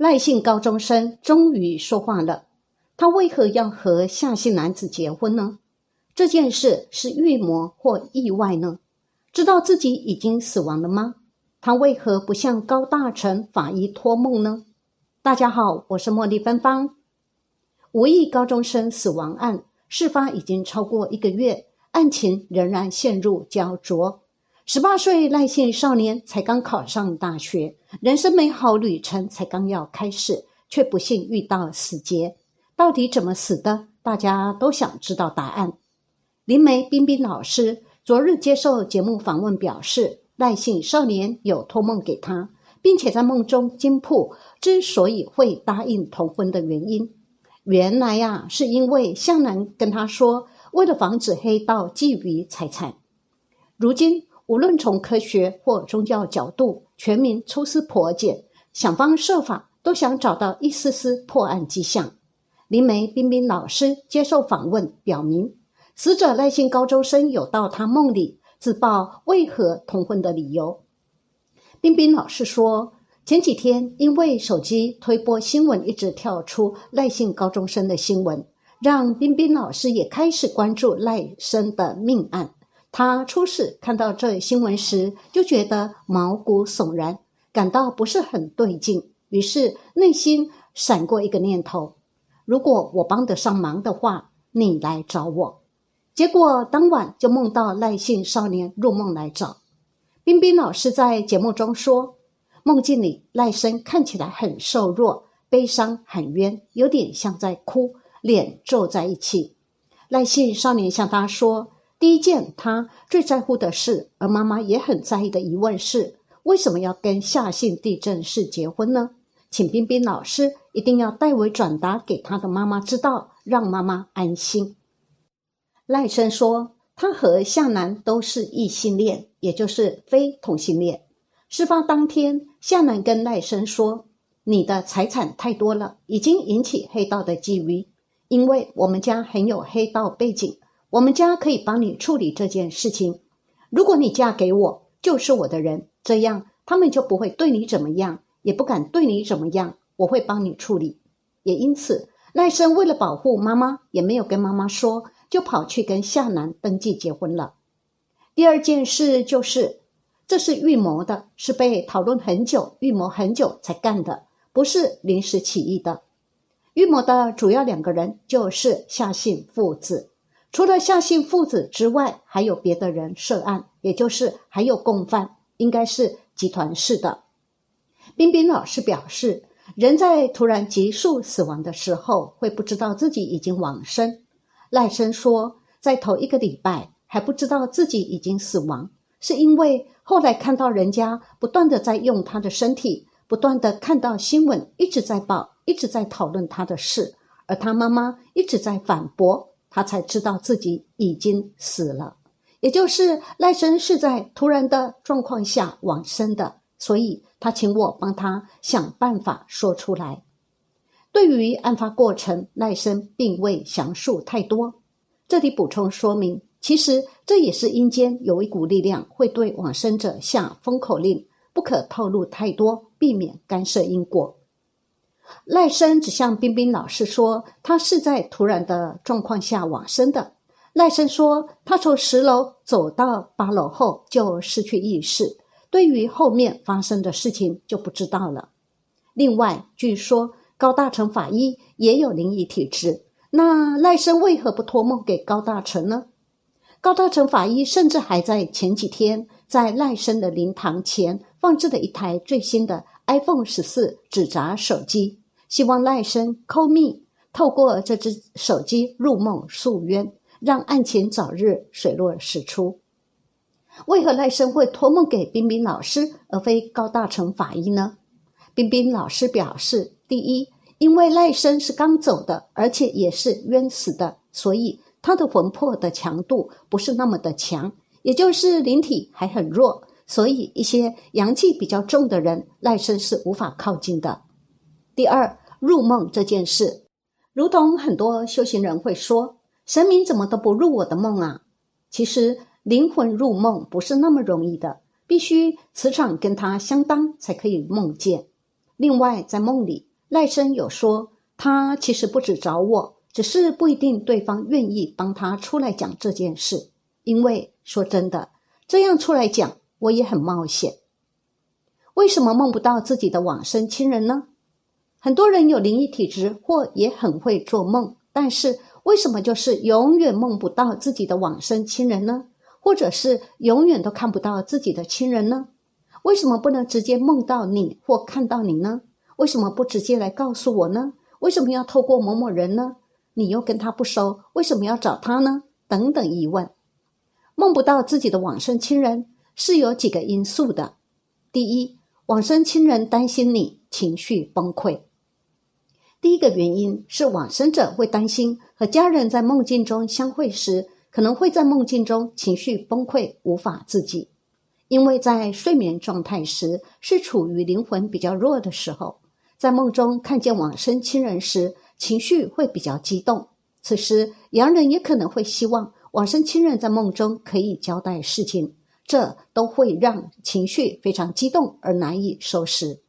赖姓高中生终于说话了。他为何要和夏姓男子结婚呢？这件事是预谋或意外呢？知道自己已经死亡了吗？他为何不向高大成法医托梦呢？大家好，我是茉莉芬芳。无意高中生死亡案事发已经超过一个月，案情仍然陷入焦灼。十八岁赖姓少年才刚考上大学，人生美好旅程才刚要开始，却不幸遇到死劫。到底怎么死的？大家都想知道答案。林梅冰冰老师昨日接受节目访问表示，赖姓少年有托梦给他，并且在梦中惊破之所以会答应同婚的原因。原来呀，是因为向南跟他说，为了防止黑道觊觎财产。如今。无论从科学或宗教角度，全民抽丝剥茧，想方设法都想找到一丝丝破案迹象。林梅冰冰老师接受访问表明，死者赖姓高中生有到他梦里自曝为何通婚的理由。冰冰老师说，前几天因为手机推播新闻一直跳出赖姓高中生的新闻，让冰冰老师也开始关注赖生的命案。他初始看到这新闻时，就觉得毛骨悚然，感到不是很对劲。于是内心闪过一个念头：如果我帮得上忙的话，你来找我。结果当晚就梦到赖姓少年入梦来找冰冰老师。在节目中说，梦境里赖生看起来很瘦弱，悲伤很冤，有点像在哭，脸皱在一起。赖姓少年向他说。第一件他最在乎的事，而妈妈也很在意的疑问是：为什么要跟夏姓地震氏结婚呢？请冰冰老师一定要代为转达给他的妈妈知道，让妈妈安心。赖生说，他和夏楠都是异性恋，也就是非同性恋。事发当天，夏楠跟赖生说：“你的财产太多了，已经引起黑道的觊觎，因为我们家很有黑道背景。”我们家可以帮你处理这件事情。如果你嫁给我，就是我的人，这样他们就不会对你怎么样，也不敢对你怎么样。我会帮你处理。也因此，赖生为了保护妈妈，也没有跟妈妈说，就跑去跟夏楠登记结婚了。第二件事就是，这是预谋的，是被讨论很久、预谋很久才干的，不是临时起意的。预谋的主要两个人就是夏姓父子。除了夏姓父子之外，还有别的人涉案，也就是还有共犯，应该是集团式的。冰冰老师表示，人在突然急速死亡的时候，会不知道自己已经往生。赖生说，在头一个礼拜还不知道自己已经死亡，是因为后来看到人家不断的在用他的身体，不断的看到新闻一直在报，一直在讨论他的事，而他妈妈一直在反驳。他才知道自己已经死了，也就是赖生是在突然的状况下往生的，所以他请我帮他想办法说出来。对于案发过程，赖生并未详述太多。这里补充说明，其实这也是阴间有一股力量会对往生者下封口令，不可透露太多，避免干涉因果。赖生只向冰冰老师说，他是在突然的状况下往生的。赖生说，他从十楼走到八楼后就失去意识，对于后面发生的事情就不知道了。另外，据说高大成法医也有灵异体质，那赖生为何不托梦给高大成呢？高大成法医甚至还在前几天在赖生的灵堂前放置了一台最新的 iPhone 十四纸扎手机。希望赖生抠密，透过这只手机入梦诉冤，让案情早日水落石出。为何赖生会托梦给冰冰老师，而非高大成法医呢？冰冰老师表示：第一，因为赖生是刚走的，而且也是冤死的，所以他的魂魄的强度不是那么的强，也就是灵体还很弱，所以一些阳气比较重的人，赖生是无法靠近的。第二。入梦这件事，如同很多修行人会说：“神明怎么都不入我的梦啊？”其实灵魂入梦不是那么容易的，必须磁场跟他相当才可以梦见。另外，在梦里，赖生有说，他其实不止找我，只是不一定对方愿意帮他出来讲这件事。因为说真的，这样出来讲，我也很冒险。为什么梦不到自己的往生亲人呢？很多人有灵异体质，或也很会做梦，但是为什么就是永远梦不到自己的往生亲人呢？或者是永远都看不到自己的亲人呢？为什么不能直接梦到你或看到你呢？为什么不直接来告诉我呢？为什么要透过某某人呢？你又跟他不熟，为什么要找他呢？等等疑问，梦不到自己的往生亲人是有几个因素的。第一，往生亲人担心你情绪崩溃。第一个原因是往生者会担心和家人在梦境中相会时，可能会在梦境中情绪崩溃，无法自己。因为在睡眠状态时是处于灵魂比较弱的时候，在梦中看见往生亲人时，情绪会比较激动。此时，洋人也可能会希望往生亲人在梦中可以交代事情，这都会让情绪非常激动而难以收拾。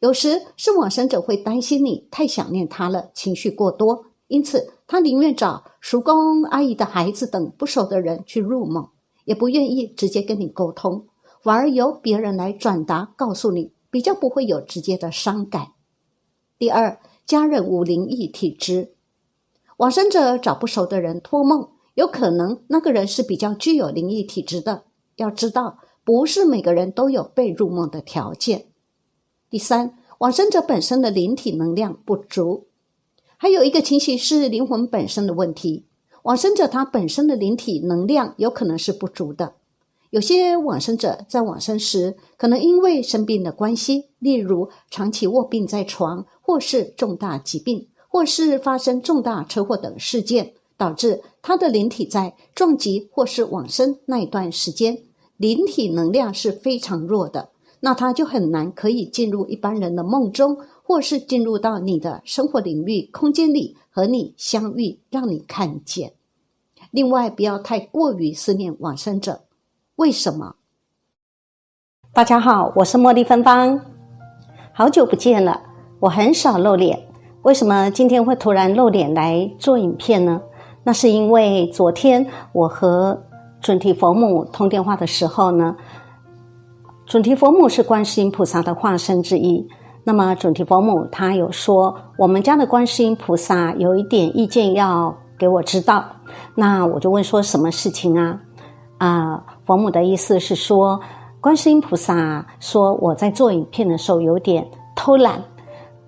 有时是往生者会担心你太想念他了，情绪过多，因此他宁愿找叔公阿姨的孩子等不熟的人去入梦。也不愿意直接跟你沟通，反而由别人来转达告诉你，比较不会有直接的伤感。第二，家人无灵异体质，往生者找不熟的人托梦，有可能那个人是比较具有灵异体质的。要知道，不是每个人都有被入梦的条件。第三，往生者本身的灵体能量不足，还有一个情形是灵魂本身的问题。往生者他本身的灵体能量有可能是不足的，有些往生者在往生时，可能因为生病的关系，例如长期卧病在床，或是重大疾病，或是发生重大车祸等事件，导致他的灵体在撞击或是往生那一段时间，灵体能量是非常弱的，那他就很难可以进入一般人的梦中。或是进入到你的生活领域、空间里和你相遇，让你看见。另外，不要太过于思念往生者。为什么？大家好，我是茉莉芬芳，好久不见了。我很少露脸，为什么今天会突然露脸来做影片呢？那是因为昨天我和准提佛母通电话的时候呢，准提佛母是观世音菩萨的化身之一。那么准提佛母他有说，我们家的观世音菩萨有一点意见要给我知道。那我就问说什么事情啊？啊，佛母的意思是说，观世音菩萨说我在做影片的时候有点偷懒。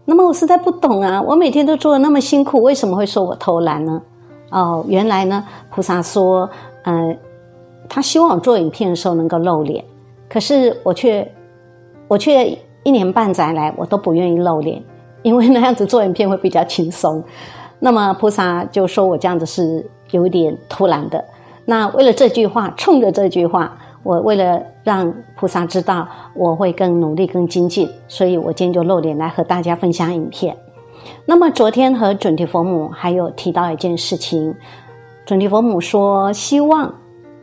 那么我实在不懂啊，我每天都做的那么辛苦，为什么会说我偷懒呢？哦，原来呢，菩萨说，呃，他希望我做影片的时候能够露脸，可是我却，我却。一年半载来，我都不愿意露脸，因为那样子做影片会比较轻松。那么菩萨就说我这样子是有点突然的。那为了这句话，冲着这句话，我为了让菩萨知道我会更努力、更精进，所以我今天就露脸来和大家分享影片。那么昨天和准提佛母还有提到一件事情，准提佛母说希望，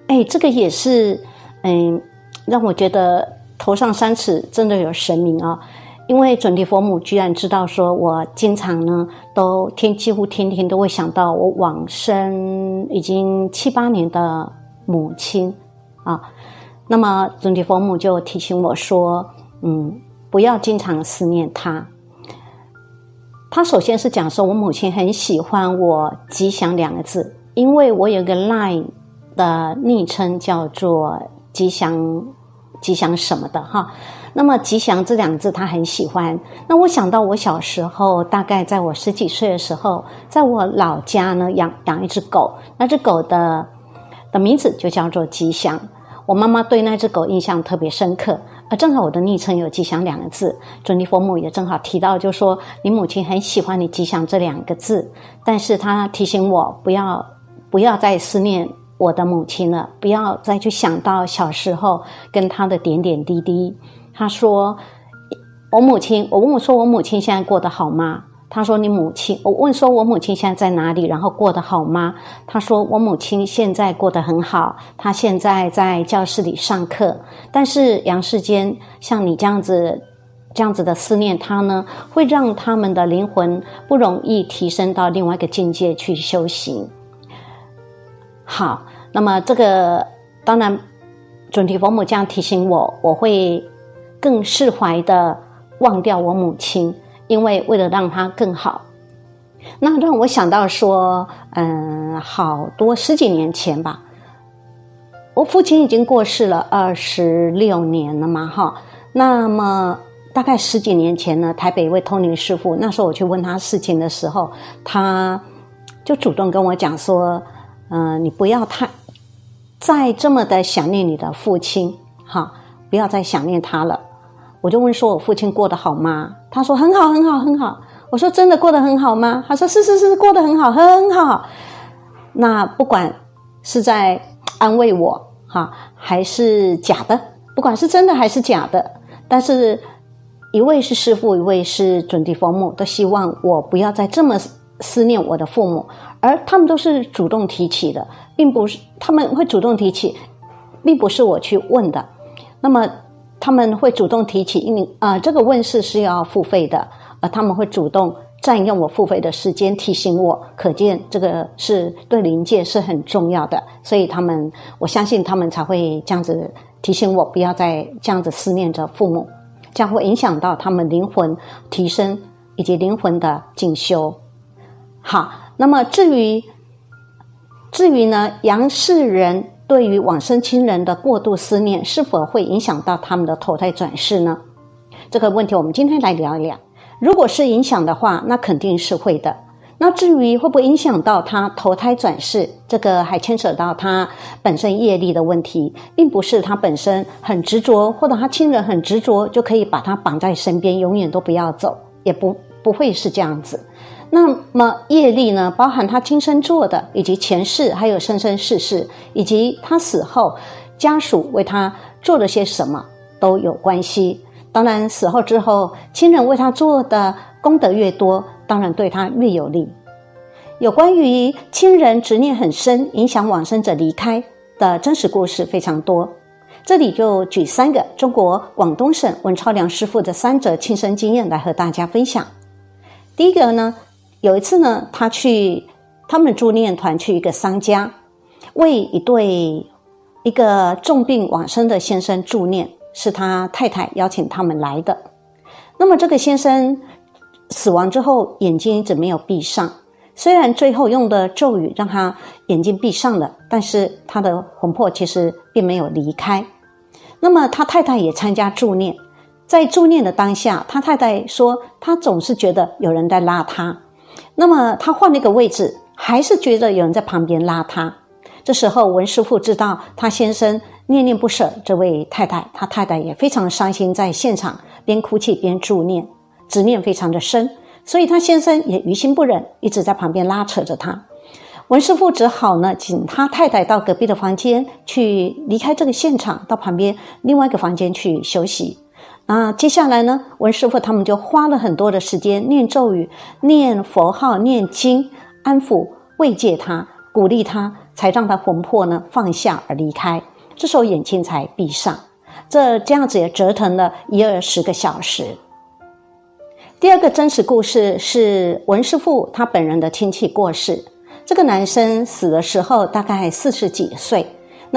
哎，这个也是，嗯，让我觉得。头上三尺真的有神明啊！因为准提佛母居然知道，说我经常呢都天几乎天天都会想到我往生已经七八年的母亲啊。那么准提佛母就提醒我说：“嗯，不要经常思念他。”他首先是讲说，我母亲很喜欢我“吉祥”两个字，因为我有个 line 的昵称叫做“吉祥”。吉祥什么的哈，那么吉祥这两个字他很喜欢。那我想到我小时候，大概在我十几岁的时候，在我老家呢养养一只狗，那只狗的的名字就叫做吉祥。我妈妈对那只狗印象特别深刻，而正好我的昵称有吉祥两个字，准提佛母也正好提到，就说你母亲很喜欢你吉祥这两个字，但是她提醒我不要不要再思念。我的母亲了，不要再去想到小时候跟她的点点滴滴。他说：“我母亲，我问我说我母亲现在过得好吗？”他说：“你母亲。”我问说：“我母亲现在在哪里？然后过得好吗？”他说：“我母亲现在过得很好，她现在在教室里上课。但是杨世坚像你这样子这样子的思念他呢，会让他们的灵魂不容易提升到另外一个境界去修行。好，那么这个当然，准提佛母这样提醒我，我会更释怀的忘掉我母亲，因为为了让她更好。那让我想到说，嗯，好多十几年前吧，我父亲已经过世了二十六年了嘛，哈。那么大概十几年前呢，台北一位通灵师傅，那时候我去问他事情的时候，他就主动跟我讲说，嗯，你不要太再这么的想念你的父亲，哈，不要再想念他了。我就问说，我父亲过得好吗？他说很好，很好，很好。我说真的过得很好吗？他说是是是，过得很好，很好。那不管是在安慰我哈，还是假的，不管是真的还是假的，但是一位是师父，一位是准提佛母，都希望我不要再这么思念我的父母，而他们都是主动提起的，并不是他们会主动提起，并不是我去问的。那么他们会主动提起，因为啊，这个问世是要付费的。而他们会主动占用我付费的时间提醒我，可见这个是对灵界是很重要的，所以他们我相信他们才会这样子提醒我，不要再这样子思念着父母，这样会影响到他们灵魂提升以及灵魂的进修。好，那么至于至于呢，杨世人对于往生亲人的过度思念，是否会影响到他们的投胎转世呢？这个问题我们今天来聊一聊。如果是影响的话，那肯定是会的。那至于会不会影响到他投胎转世，这个还牵扯到他本身业力的问题，并不是他本身很执着，或者他亲人很执着，就可以把他绑在身边，永远都不要走，也不不会是这样子。那么业力呢，包含他今生做的，以及前世，还有生生世世，以及他死后家属为他做了些什么，都有关系。当然，死后之后，亲人为他做的功德越多，当然对他越有利。有关于亲人执念很深，影响往生者离开的真实故事非常多。这里就举三个中国广东省文超良师傅的三则亲身经验来和大家分享。第一个呢，有一次呢，他去他们助念团去一个商家，为一对一个重病往生的先生助念。是他太太邀请他们来的。那么这个先生死亡之后，眼睛一直没有闭上。虽然最后用的咒语让他眼睛闭上了，但是他的魂魄其实并没有离开。那么他太太也参加助念，在助念的当下，他太太说，他总是觉得有人在拉他。那么他换了一个位置，还是觉得有人在旁边拉他。这时候文师傅知道他先生。念念不舍，这位太太，她太太也非常伤心，在现场边哭泣边助念，执念非常的深，所以他先生也于心不忍，一直在旁边拉扯着他。文师傅只好呢，请他太太到隔壁的房间去离开这个现场，到旁边另外一个房间去休息。那接下来呢，文师傅他们就花了很多的时间念咒语、念佛号、念经，安抚慰藉他，鼓励他，才让他魂魄呢放下而离开。这时候眼睛才闭上，这这样子也折腾了一二十个小时。第二个真实故事是文师傅他本人的亲戚过世，这个男生死的时候大概四十几岁，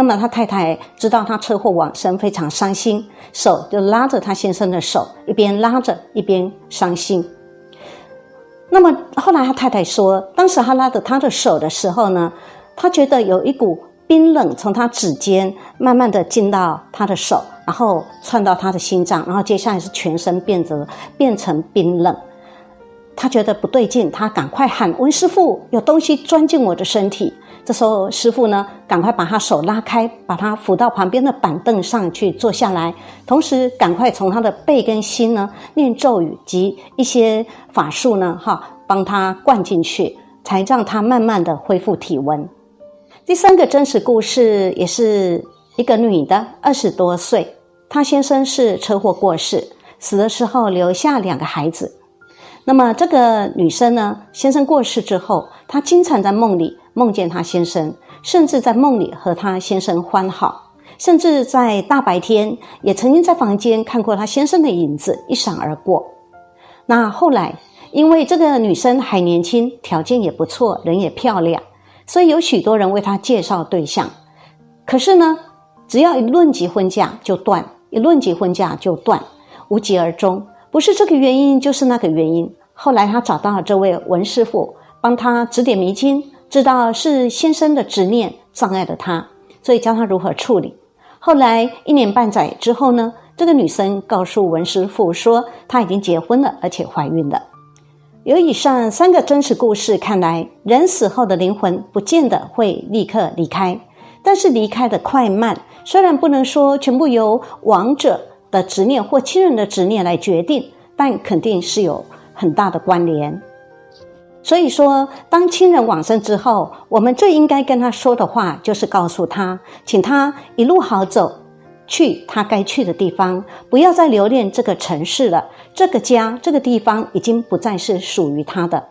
那么他太太知道他车祸往生，非常伤心，手就拉着他先生的手，一边拉着一边伤心。那么后来他太太说，当时他拉着他的手的时候呢，他觉得有一股。冰冷从他指尖慢慢的进到他的手，然后窜到他的心脏，然后接下来是全身变得变成冰冷。他觉得不对劲，他赶快喊温师傅，有东西钻进我的身体。这时候师傅呢，赶快把他手拉开，把他扶到旁边的板凳上去坐下来，同时赶快从他的背跟心呢念咒语及一些法术呢，哈，帮他灌进去，才让他慢慢的恢复体温。第三个真实故事也是一个女的，二十多岁，她先生是车祸过世，死的时候留下两个孩子。那么这个女生呢，先生过世之后，她经常在梦里梦见她先生，甚至在梦里和她先生欢好，甚至在大白天也曾经在房间看过他先生的影子一闪而过。那后来，因为这个女生还年轻，条件也不错，人也漂亮，所以有许多人为她介绍对象。可是呢，只要一论及婚嫁就断，一论及婚嫁就断，无疾而终。不是这个原因，就是那个原因。后来他找到了这位文师傅，帮他指点迷津，知道是先生的执念障碍了他，所以教他如何处理。后来一年半载之后呢，这个女生告诉文师傅说，她已经结婚了，而且怀孕了。由以上三个真实故事看来，人死后的灵魂不见得会立刻离开，但是离开的快慢，虽然不能说全部由亡者的执念或亲人的执念来决定，但肯定是有很大的关联。所以说，当亲人往生之后，我们最应该跟他说的话，就是告诉他，请他一路好走，去他该去的地方，不要再留恋这个城市了。这个家，这个地方已经不再是属于他的。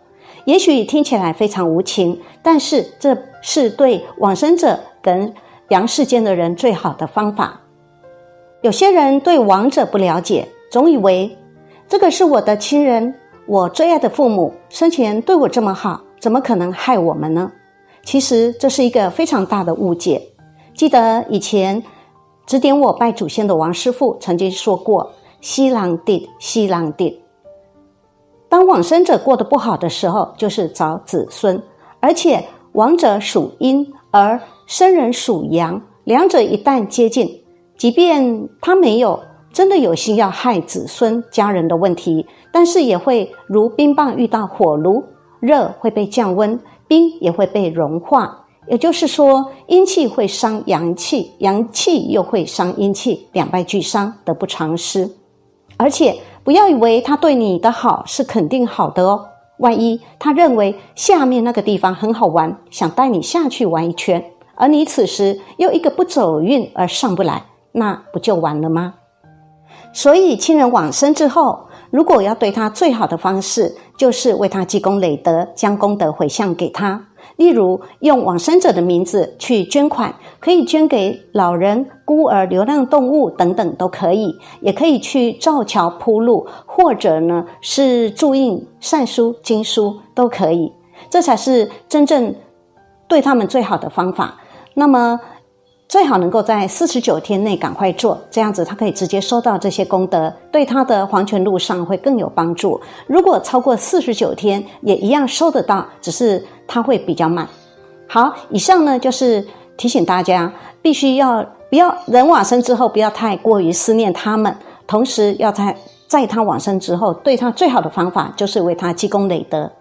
也许听起来非常无情，但是这是对往生者跟阳世间的人最好的方法。有些人对亡者不了解，总以为这个是我的亲人。我最爱的父母生前对我这么好，怎么可能害我们呢？其实这是一个非常大的误解。记得以前指点我拜祖先的王师傅曾经说过：“西郎地，西郎地。”当往生者过得不好的时候，就是找子孙，而且亡者属阴，而生人属阳，两者一旦接近，即便他没有。真的有心要害子孙家人的问题，但是也会如冰棒遇到火炉，热会被降温，冰也会被融化。也就是说，阴气会伤阳气，阳气又会伤阴气，两败俱伤，得不偿失。而且不要以为他对你的好是肯定好的哦，万一他认为下面那个地方很好玩，想带你下去玩一圈，而你此时又一个不走运而上不来，那不就完了吗？所以，亲人往生之后，如果要对他最好的方式，就是为他积功累德，将功德回向给他。例如，用往生者的名字去捐款，可以捐给老人、孤儿、流浪动物等等都可以；也可以去造桥铺路，或者呢是注印善书、经书都可以。这才是真正对他们最好的方法。那么。最好能够在四十九天内赶快做，这样子他可以直接收到这些功德，对他的黄泉路上会更有帮助。如果超过四十九天，也一样收得到，只是他会比较慢。好，以上呢就是提醒大家，必须要不要人往生之后不要太过于思念他们，同时要在在他往生之后，对他最好的方法就是为他积功累德。